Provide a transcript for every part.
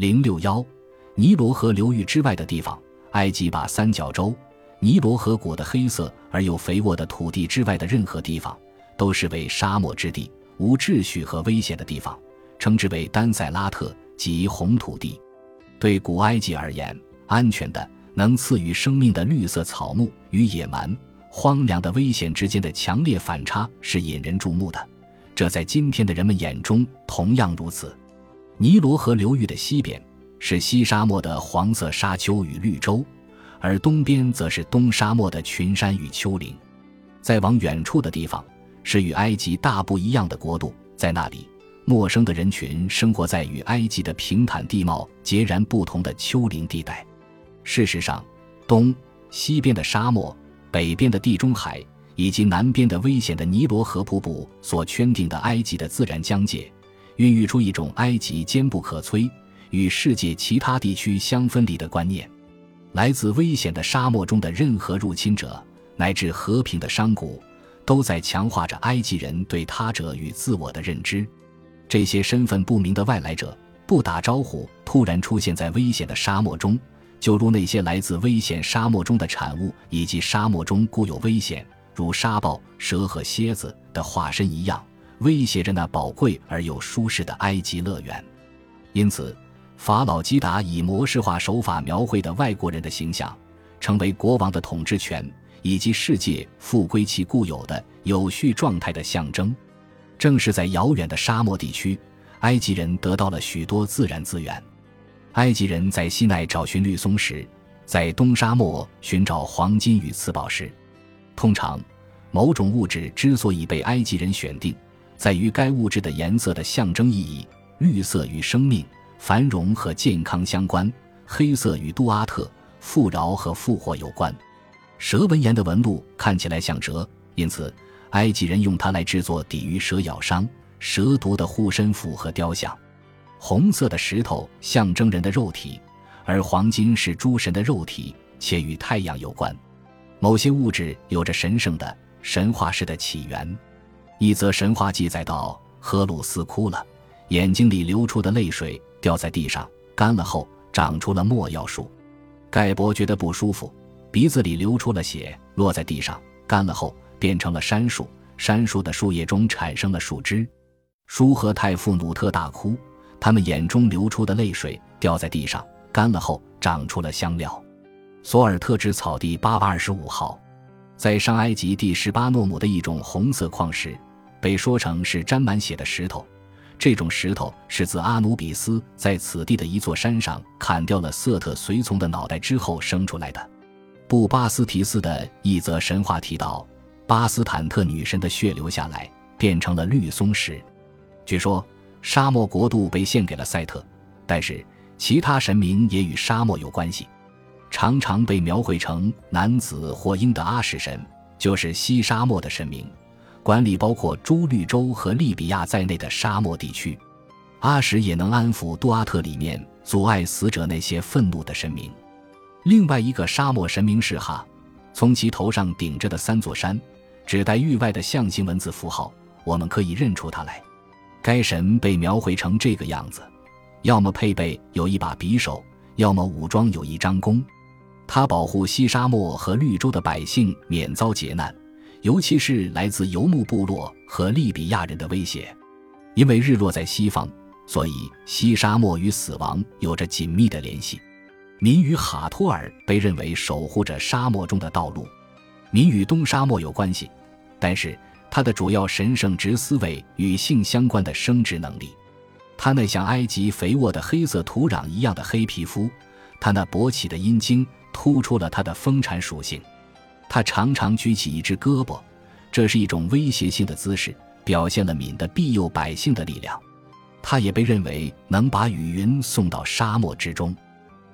零六幺，尼罗河流域之外的地方，埃及把三角洲、尼罗河谷的黑色而又肥沃的土地之外的任何地方，都视为沙漠之地、无秩序和危险的地方，称之为丹塞拉特及红土地。对古埃及而言，安全的、能赐予生命的绿色草木与野蛮、荒凉的危险之间的强烈反差是引人注目的。这在今天的人们眼中同样如此。尼罗河流域的西边是西沙漠的黄色沙丘与绿洲，而东边则是东沙漠的群山与丘陵。再往远处的地方是与埃及大不一样的国度，在那里，陌生的人群生活在与埃及的平坦地貌截然不同的丘陵地带。事实上，东西边的沙漠，北边的地中海。以及南边的危险的尼罗河瀑布所圈定的埃及的自然疆界，孕育出一种埃及坚不可摧、与世界其他地区相分离的观念。来自危险的沙漠中的任何入侵者，乃至和平的山谷，都在强化着埃及人对他者与自我的认知。这些身份不明的外来者不打招呼，突然出现在危险的沙漠中，就如那些来自危险沙漠中的产物，以及沙漠中固有危险。如沙暴、蛇和蝎子的化身一样，威胁着那宝贵而又舒适的埃及乐园。因此，法老基达以模式化手法描绘的外国人的形象，成为国王的统治权以及世界复归其固有的有序状态的象征。正是在遥远的沙漠地区，埃及人得到了许多自然资源。埃及人在西奈找寻绿松石，在东沙漠寻找黄金与次宝石。通常，某种物质之所以被埃及人选定，在于该物质的颜色的象征意义。绿色与生命、繁荣和健康相关；黑色与杜阿特、富饶和复活有关。蛇纹岩的纹路看起来像蛇，因此埃及人用它来制作抵御蛇咬伤、蛇毒的护身符和雕像。红色的石头象征人的肉体，而黄金是诸神的肉体，且与太阳有关。某些物质有着神圣的、神话式的起源。一则神话记载到，荷鲁斯哭了，眼睛里流出的泪水掉在地上，干了后长出了没药树。盖博觉得不舒服，鼻子里流出了血，落在地上，干了后变成了杉树。杉树的树叶中产生了树枝。舒和太傅努特大哭，他们眼中流出的泪水掉在地上，干了后长出了香料。索尔特制草地八百二十五号，在上埃及第十八诺姆的一种红色矿石，被说成是沾满血的石头。这种石头是自阿努比斯在此地的一座山上砍掉了瑟特随从的脑袋之后生出来的。布巴斯提斯的一则神话提到，巴斯坦特女神的血流下来变成了绿松石。据说沙漠国度被献给了赛特，但是其他神明也与沙漠有关系。常常被描绘成男子或鹰的阿什神，就是西沙漠的神明，管理包括朱绿洲和利比亚在内的沙漠地区。阿什也能安抚杜阿特里面阻碍死者那些愤怒的神明。另外一个沙漠神明是哈，从其头上顶着的三座山，指代域外的象形文字符号，我们可以认出他来。该神被描绘成这个样子：要么配备有一把匕首，要么武装有一张弓。他保护西沙漠和绿洲的百姓免遭劫难，尤其是来自游牧部落和利比亚人的威胁。因为日落在西方，所以西沙漠与死亡有着紧密的联系。民与哈托尔被认为守护着沙漠中的道路。民与东沙漠有关系，但是他的主要神圣直思维与性相关的生殖能力。他那像埃及肥沃的黑色土壤一样的黑皮肤，他那勃起的阴茎。突出了他的丰产属性，他常常举起一只胳膊，这是一种威胁性的姿势，表现了敏的庇佑百姓的力量。他也被认为能把雨云送到沙漠之中。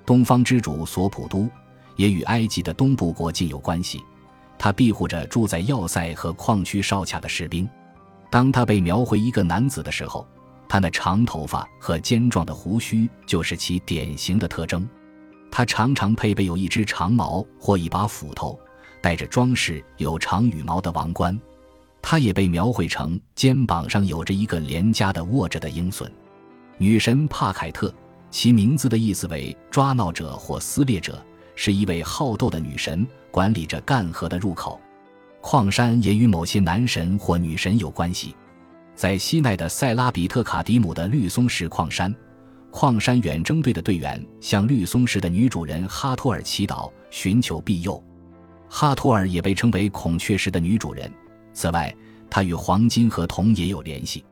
东方之主索普都也与埃及的东部国境有关系，他庇护着住在要塞和矿区哨卡的士兵。当他被描绘一个男子的时候，他那长头发和尖状的胡须就是其典型的特征。他常常配备有一只长矛或一把斧头，戴着装饰有长羽毛的王冠。他也被描绘成肩膀上有着一个廉价的握着的鹰隼。女神帕凯特，其名字的意思为抓闹者或撕裂者，是一位好斗的女神，管理着干涸的入口。矿山也与某些男神或女神有关系。在西奈的塞拉比特卡迪姆的绿松石矿山，矿山远征队的队员向绿松石的女主人哈托尔祈祷，寻求庇佑。哈托尔也被称为孔雀石的女主人。此外，她与黄金和铜也有联系。